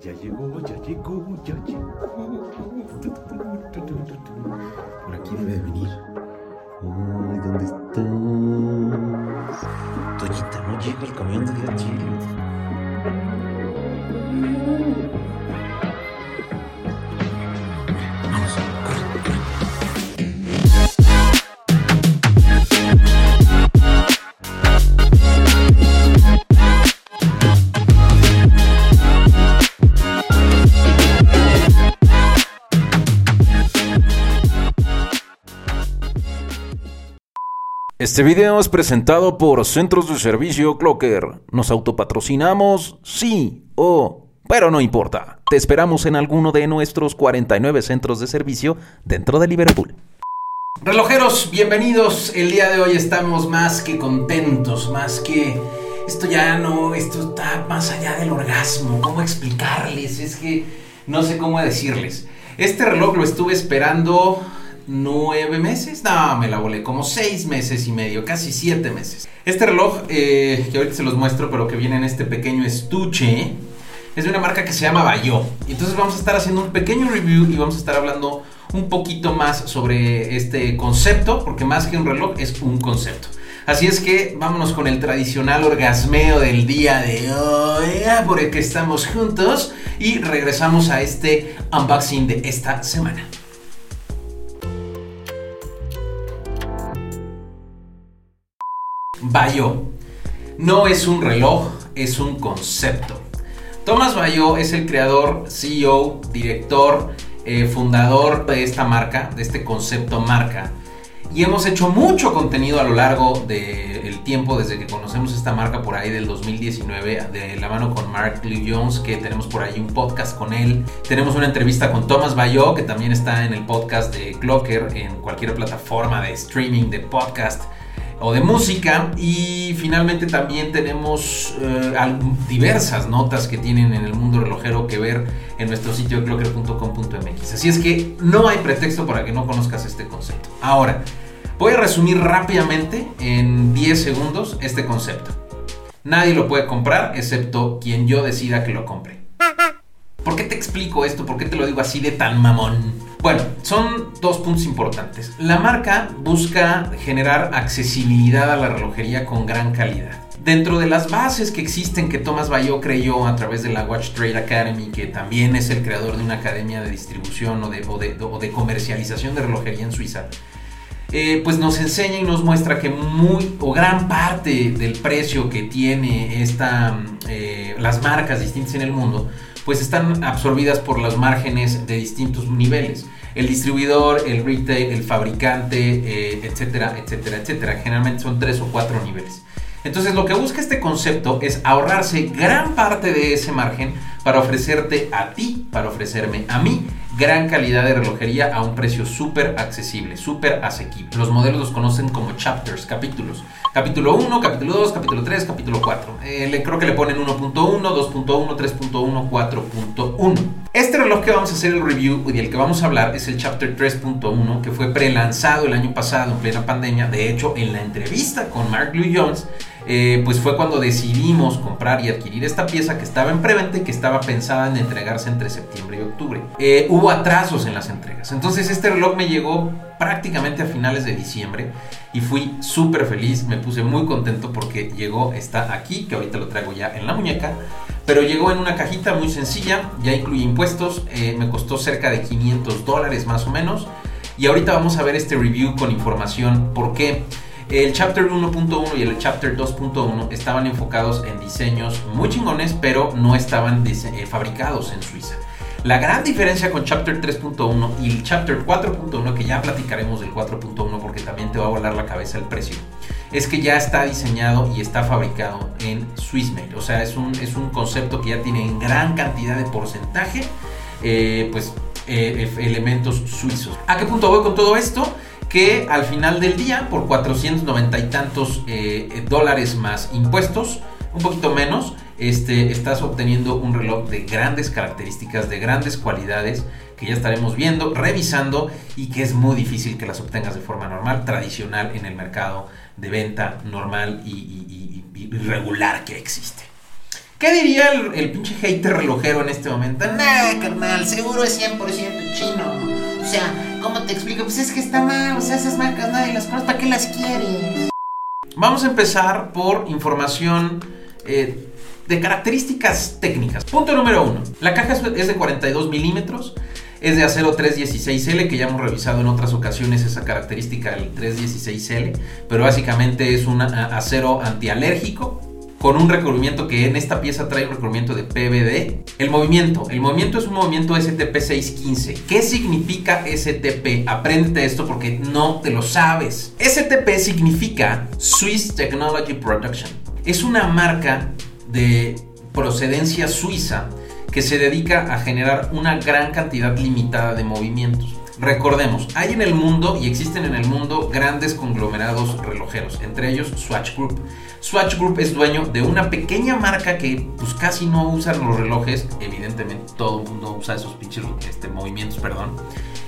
Ya llegó, ya llegó, ya llegó. Por aquí debe de venir. Ay, ¿dónde estás? Toñita, no llega el camión de la chile. Este video es presentado por Centros de Servicio Clocker. ¿Nos autopatrocinamos? Sí o... Pero no importa. Te esperamos en alguno de nuestros 49 centros de servicio dentro de Liverpool. Relojeros, bienvenidos. El día de hoy estamos más que contentos, más que... Esto ya no, esto está más allá del orgasmo. ¿Cómo explicarles? Es que no sé cómo decirles. Este reloj lo estuve esperando nueve meses. No, me la volé como seis meses y medio, casi siete meses. Este reloj, eh, que ahorita se los muestro, pero que viene en este pequeño estuche, es de una marca que se llama Bayo. Entonces vamos a estar haciendo un pequeño review y vamos a estar hablando un poquito más sobre este concepto, porque más que un reloj es un concepto. Así es que vámonos con el tradicional orgasmeo del día de hoy, ah, por el que estamos juntos, y regresamos a este unboxing de esta semana. Bayo no es un reloj, es un concepto. Thomas Bayo es el creador, CEO, director, eh, fundador de esta marca, de este concepto marca. Y hemos hecho mucho contenido a lo largo del tiempo desde que conocemos esta marca por ahí del 2019 de la mano con Mark Lee Jones que tenemos por ahí un podcast con él. Tenemos una entrevista con Thomas Bayo que también está en el podcast de Clocker en cualquier plataforma de streaming de podcast o de música y finalmente también tenemos eh, diversas notas que tienen en el mundo relojero que ver en nuestro sitio clocker.com.mx. Así es que no hay pretexto para que no conozcas este concepto. Ahora, voy a resumir rápidamente en 10 segundos este concepto. Nadie lo puede comprar excepto quien yo decida que lo compre. ¿Por qué te explico esto? ¿Por qué te lo digo así de tan mamón? Bueno, son dos puntos importantes. La marca busca generar accesibilidad a la relojería con gran calidad. Dentro de las bases que existen que Thomas Bayo creyó a través de la Watch Trade Academy, que también es el creador de una academia de distribución o de, comercialización de relojería en Suiza, eh, pues nos enseña y nos muestra que muy o gran parte del precio que tiene eh, las marcas distintas en el mundo, pues están absorbidas por los márgenes de distintos niveles. El distribuidor, el retail, el fabricante, eh, etcétera, etcétera, etcétera. Generalmente son tres o cuatro niveles. Entonces lo que busca este concepto es ahorrarse gran parte de ese margen para ofrecerte a ti, para ofrecerme a mí, gran calidad de relojería a un precio súper accesible, súper asequible. Los modelos los conocen como chapters, capítulos. Capítulo 1, capítulo 2, capítulo 3, capítulo 4. Eh, creo que le ponen 1.1, 2.1, 3.1, 4.1. Este reloj que vamos a hacer el review y del que vamos a hablar es el Chapter 3.1 que fue prelanzado el año pasado en plena pandemia. De hecho, en la entrevista con Mark Louis Jones, eh, pues fue cuando decidimos comprar y adquirir esta pieza que estaba en preventa y que estaba pensada en entregarse entre septiembre y octubre. Eh, hubo atrasos en las entregas. Entonces este reloj me llegó prácticamente a finales de diciembre y fui súper feliz, me puse muy contento porque llegó, está aquí, que ahorita lo traigo ya en la muñeca, pero llegó en una cajita muy sencilla, ya incluye impuestos, eh, me costó cerca de 500 dólares más o menos y ahorita vamos a ver este review con información por qué. El Chapter 1.1 y el Chapter 2.1 estaban enfocados en diseños muy chingones, pero no estaban eh, fabricados en Suiza. La gran diferencia con Chapter 3.1 y el Chapter 4.1, que ya platicaremos del 4.1 porque también te va a volar la cabeza el precio, es que ya está diseñado y está fabricado en Swissmade. O sea, es un, es un concepto que ya tiene en gran cantidad de porcentaje, eh, pues, eh, elementos suizos. ¿A qué punto voy con todo esto? Que al final del día, por 490 y tantos eh, dólares más impuestos, un poquito menos, este, estás obteniendo un reloj de grandes características, de grandes cualidades, que ya estaremos viendo, revisando y que es muy difícil que las obtengas de forma normal, tradicional en el mercado de venta normal y regular que existe. ¿Qué diría el, el pinche hater relojero en este momento? Nah, carnal, seguro es 100% chino. O sea, ¿cómo te explico? Pues es que está mal, o sea, esas marcas nadie las conoce, ¿para qué las quieres? Vamos a empezar por información eh, de características técnicas. Punto número uno. La caja es de 42 milímetros. Es de acero 316L, que ya hemos revisado en otras ocasiones esa característica del 316L, pero básicamente es un acero antialérgico con un recubrimiento que en esta pieza trae un recubrimiento de PVD. El movimiento, el movimiento es un movimiento STP615. ¿Qué significa STP? Apréndete esto porque no te lo sabes. STP significa Swiss Technology Production. Es una marca de procedencia suiza que se dedica a generar una gran cantidad limitada de movimientos. Recordemos, hay en el mundo y existen en el mundo grandes conglomerados relojeros, entre ellos Swatch Group. Swatch Group es dueño de una pequeña marca que pues casi no usan los relojes, evidentemente todo el mundo usa esos pinches este, movimientos, perdón,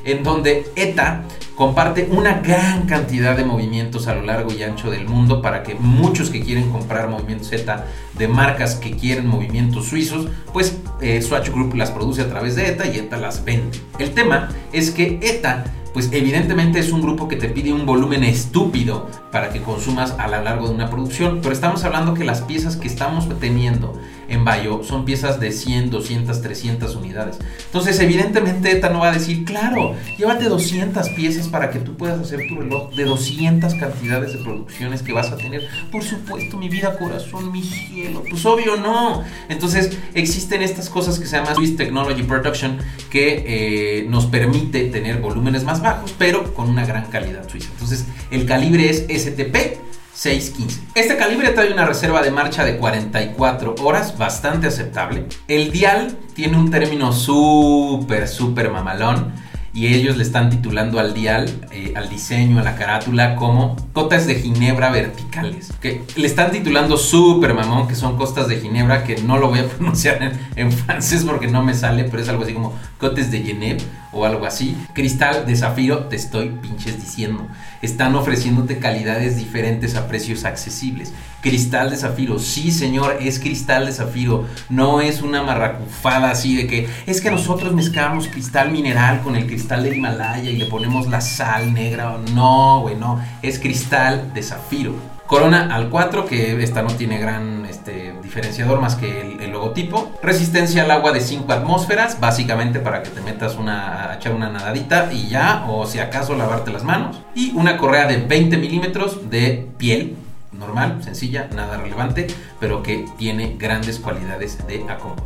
en donde ETA comparte una gran cantidad de movimientos a lo largo y ancho del mundo para que muchos que quieren comprar movimientos ETA de marcas que quieren movimientos suizos, pues eh, Swatch Group las produce a través de ETA y ETA las vende. El tema es que ETA pues evidentemente es un grupo que te pide un volumen estúpido para que consumas a lo largo de una producción, pero estamos hablando que las piezas que estamos teniendo en Bayo son piezas de 100, 200, 300 unidades. Entonces, evidentemente ETA no va a decir, claro, llévate 200 piezas para que tú puedas hacer tu reloj de 200 cantidades de producciones que vas a tener. Por supuesto, mi vida, corazón, mi cielo. Pues obvio no. Entonces, existen estas cosas que se llaman Swiss Technology Production que eh, nos permite tener volúmenes más bajos, pero con una gran calidad suiza. Entonces, el calibre es STP 615. Este calibre trae una reserva de marcha de 44 horas, bastante aceptable. El dial tiene un término súper, súper mamalón. Y ellos le están titulando al dial, eh, al diseño, a la carátula, como cotas de ginebra verticales. Que le están titulando súper mamón, que son costas de ginebra, que no lo voy a pronunciar en, francés porque no me sale, pero es algo así como cotes de Genève o algo así. Cristal de zafiro, te estoy pinches diciendo. Están ofreciéndote calidades diferentes a precios accesibles. Cristal de zafiro, sí señor, es cristal de zafiro. No es una marracufada así de que es que nosotros mezclamos cristal mineral con el cristal del Himalaya y le ponemos la sal negra. No, güey, no. Es cristal de zafiro. Corona al 4, que esta no tiene gran este, diferenciador más que el, el, logotipo. Resistencia al agua de 5 atmósferas, básicamente para que te metas una, a echar una nadadita y ya, o si acaso lavarte las manos. Y una correa de 20 milímetros de piel, normal, sencilla, nada relevante, pero que tiene grandes cualidades de acomodo.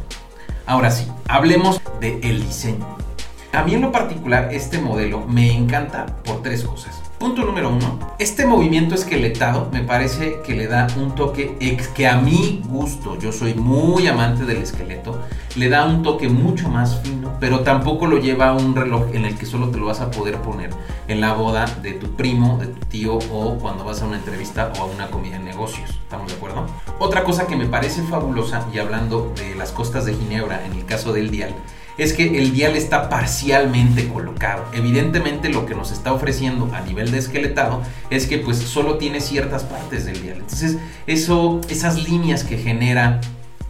Ahora sí, hablemos del el diseño. A mí en lo particular este modelo me encanta por tres cosas. Punto número uno, este movimiento esqueletado me parece que le da un toque ex, que a mi gusto, yo soy muy amante del esqueleto, le da un toque mucho más fino, pero tampoco lo lleva a un reloj en el que solo te lo vas a poder poner en la boda de tu primo, de tu tío o cuando vas a una entrevista o a una comida en negocios. ¿Estamos de acuerdo? Otra cosa que me parece fabulosa, y hablando de las costas de Ginebra en el caso del dial, es que el dial está parcialmente colocado. Evidentemente lo que nos está ofreciendo a nivel de esqueletado es que pues solo tiene ciertas partes del dial. Entonces eso, esas líneas que genera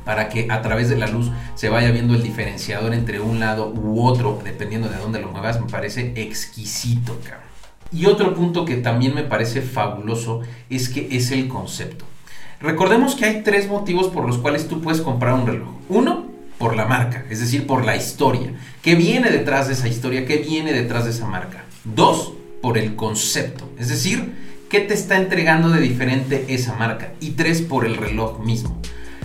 para que a través de la luz se vaya viendo el diferenciador entre un lado u otro, dependiendo de dónde lo muevas, me parece exquisito, cabrón. Y otro punto que también me parece fabuloso es que es el concepto. Recordemos que hay tres motivos por los cuales tú puedes comprar un reloj. Uno, por la marca, es decir, por la historia. ¿Qué viene detrás de esa historia? ¿Qué viene detrás de esa marca? Dos, por el concepto, es decir, ¿qué te está entregando de diferente esa marca? Y tres, por el reloj mismo.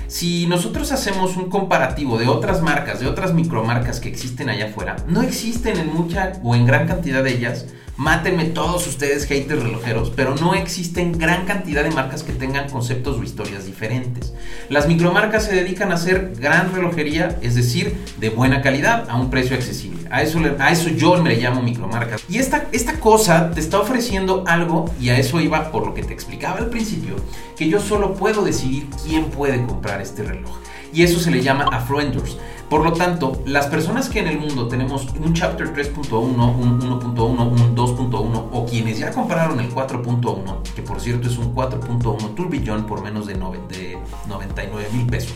Si nosotros hacemos un comparativo de otras marcas, de otras micromarcas que existen allá afuera, no existen en mucha o en gran cantidad de ellas Mátenme todos ustedes haters relojeros, pero no existen gran cantidad de marcas que tengan conceptos o historias diferentes. Las micromarcas se dedican a hacer gran relojería, es decir, de buena calidad a un precio accesible. A eso, a eso yo me le llamo micromarcas. Y esta, esta cosa te está ofreciendo algo, y a eso iba por lo que te explicaba al principio, que yo solo puedo decidir quién puede comprar este reloj. Y eso se le llama affluenters. Por lo tanto, las personas que en el mundo tenemos un Chapter 3.1, un 1.1, un 2.1 o quienes ya compraron el 4.1, que por cierto es un 4.1 turbillón por menos de, 9, de 99 mil pesos,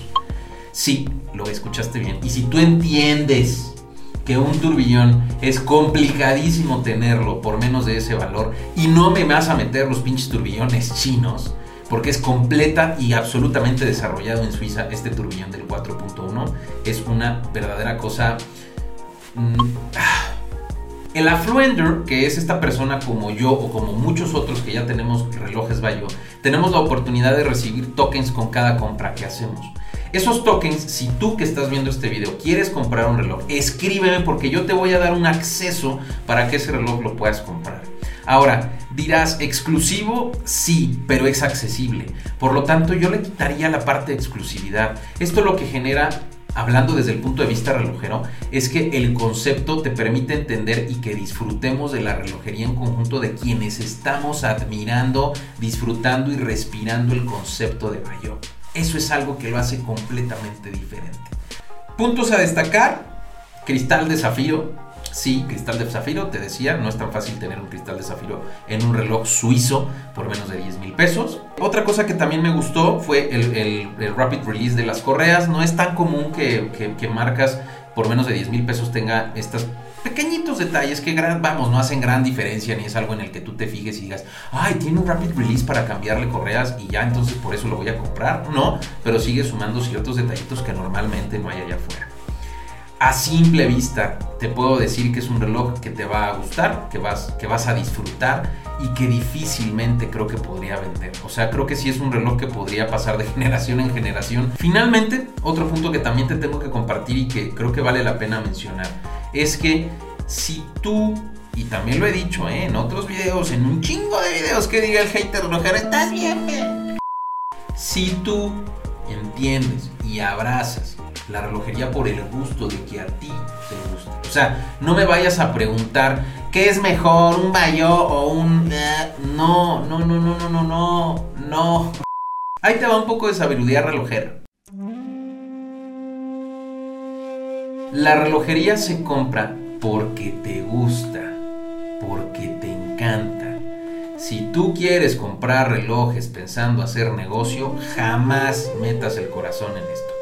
Sí, lo escuchaste bien. Y si tú entiendes que un turbillón es complicadísimo tenerlo por menos de ese valor y no me vas a meter los pinches turbillones chinos, porque es completa y absolutamente desarrollado en Suiza este turbillón del 4.1, es una verdadera cosa... Mm, ah. el Affluender, que es esta persona como yo o como muchos otros que ya tenemos relojes Bayo, tenemos la oportunidad de recibir tokens con cada compra que hacemos. Esos tokens, si tú que estás viendo este video quieres comprar un reloj, escríbeme porque yo te voy a dar un acceso para que ese reloj lo puedas comprar. Ahora, dirás, exclusivo, sí, pero es accesible. Por lo tanto, yo le quitaría la parte de exclusividad. Esto lo que genera hablando desde el punto de vista relojero, es que el concepto te permite entender y que disfrutemos de la relojería en conjunto de quienes estamos admirando, disfrutando y respirando el concepto de Bayo. Eso es algo que lo hace completamente diferente. Puntos a destacar. Cristal de zafiro. Sí, cristal de zafiro, te decía, no es tan fácil tener un cristal de zafiro en un reloj suizo por menos de 10 mil pesos. Otra cosa que también me gustó fue el, rapid release de las correas. No es tan común que, marcas por menos de 10 mil pesos tenga estas pequeñitos detalles que, vamos, no hacen gran diferencia ni es algo en el que tú te fijes y digas, ay, tiene un rapid release para cambiarle correas y ya entonces por eso lo voy a comprar. No, pero sigue sumando ciertos detallitos que normalmente no hay allá afuera. A simple vista te puedo decir que es un reloj que te va a gustar, que vas, que vas a disfrutar y que difícilmente creo que podría vender. O sea, creo que sí es un reloj que podría pasar de generación en generación. Finalmente, otro punto que también te tengo que compartir y que creo que vale la pena mencionar es que si tú, y también lo he dicho ¿eh? en otros videos, en un chingo de videos que diga el hater relojero, estás bien, bien. Si tú entiendes y abrazas la relojería por el gusto de que a ti te guste. O sea, no me vayas a preguntar qué es mejor, un bayo o un... Eh? No, no, no, no, no, no, no, no. Ahí te va un poco de sabiduría relojera. La relojería se compra porque te gusta, porque te encanta. Si tú quieres comprar relojes pensando hacer negocio, jamás metas el corazón en esto.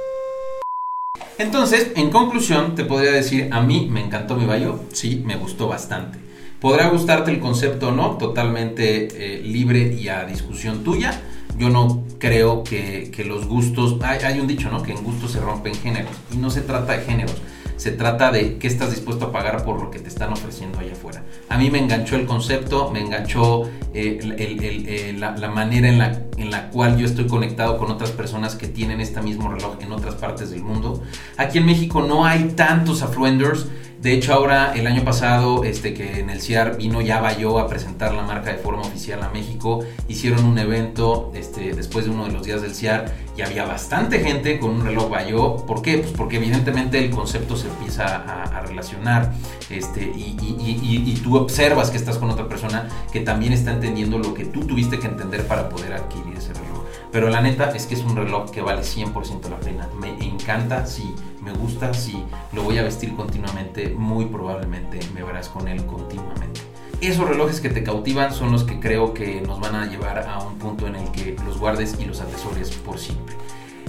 Entonces, en conclusión, te podría decir, a mí me encantó mi Bayo, sí, me gustó bastante. Podrá gustarte el concepto o no, totalmente eh, libre y a discusión tuya. Yo no creo que, los gustos, hay, hay, un dicho, ¿no? Que en gustos se rompen géneros. Y no se trata de géneros, se trata de qué estás dispuesto a pagar por lo que te están ofreciendo allá afuera. A mí me enganchó el concepto, me enganchó eh, eh, la, manera en la, en la cual yo estoy conectado con otras personas que tienen este mismo reloj en otras partes del mundo. Aquí en México no hay tantos affluenders de hecho, ahora el año pasado, este, que en el CIAR vino ya Bayo a presentar la marca de forma oficial a México, hicieron un evento este, después de uno de los días del CIAR y había bastante gente con un reloj Bayo. ¿Por qué? Pues porque evidentemente el concepto se empieza a, relacionar este, y, y, tú observas que estás con otra persona que también está entendiendo lo que tú tuviste que entender para poder adquirir ese reloj. Pero la neta es que es un reloj que vale 100% la pena. Me encanta, sí, me gusta, sí, lo voy a vestir continuamente, muy probablemente me verás con él continuamente. Esos relojes que te cautivan son los que creo que nos van a llevar a un punto en el que los guardes y los atesores por siempre.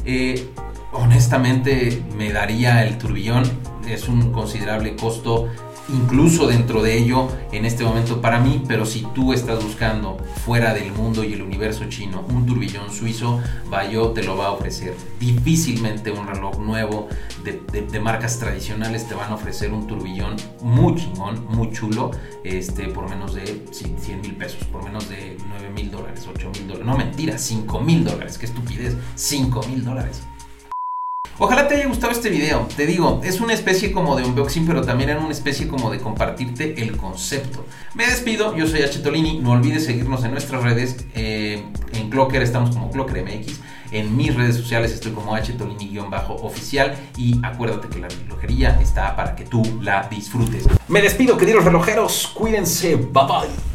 Eh, honestamente me daría el turbillón, es un considerable costo incluso dentro de ello en este momento para mí, pero si tú estás buscando fuera del mundo y el universo chino un turbillón suizo, Bayo te lo va a ofrecer. Difícilmente un reloj nuevo de, marcas tradicionales te van a ofrecer un turbillón muy chingón, muy chulo, este, por menos de 100 mil pesos, por menos de 9 mil dólares, 8 mil dólares. No mentira, 5 mil dólares, qué estupidez, 5 mil dólares. Ojalá te haya gustado este video. Te digo, es una especie como de unboxing, pero también es una especie como de compartirte el concepto. Me despido, yo soy H. Tolini. No olvides seguirnos en nuestras redes. Eh, en Clocker estamos como Clocker MX. En mis redes sociales estoy como H. Tolini-oficial. Y acuérdate que la relojería está para que tú la disfrutes. Me despido, queridos relojeros. Cuídense. Bye bye.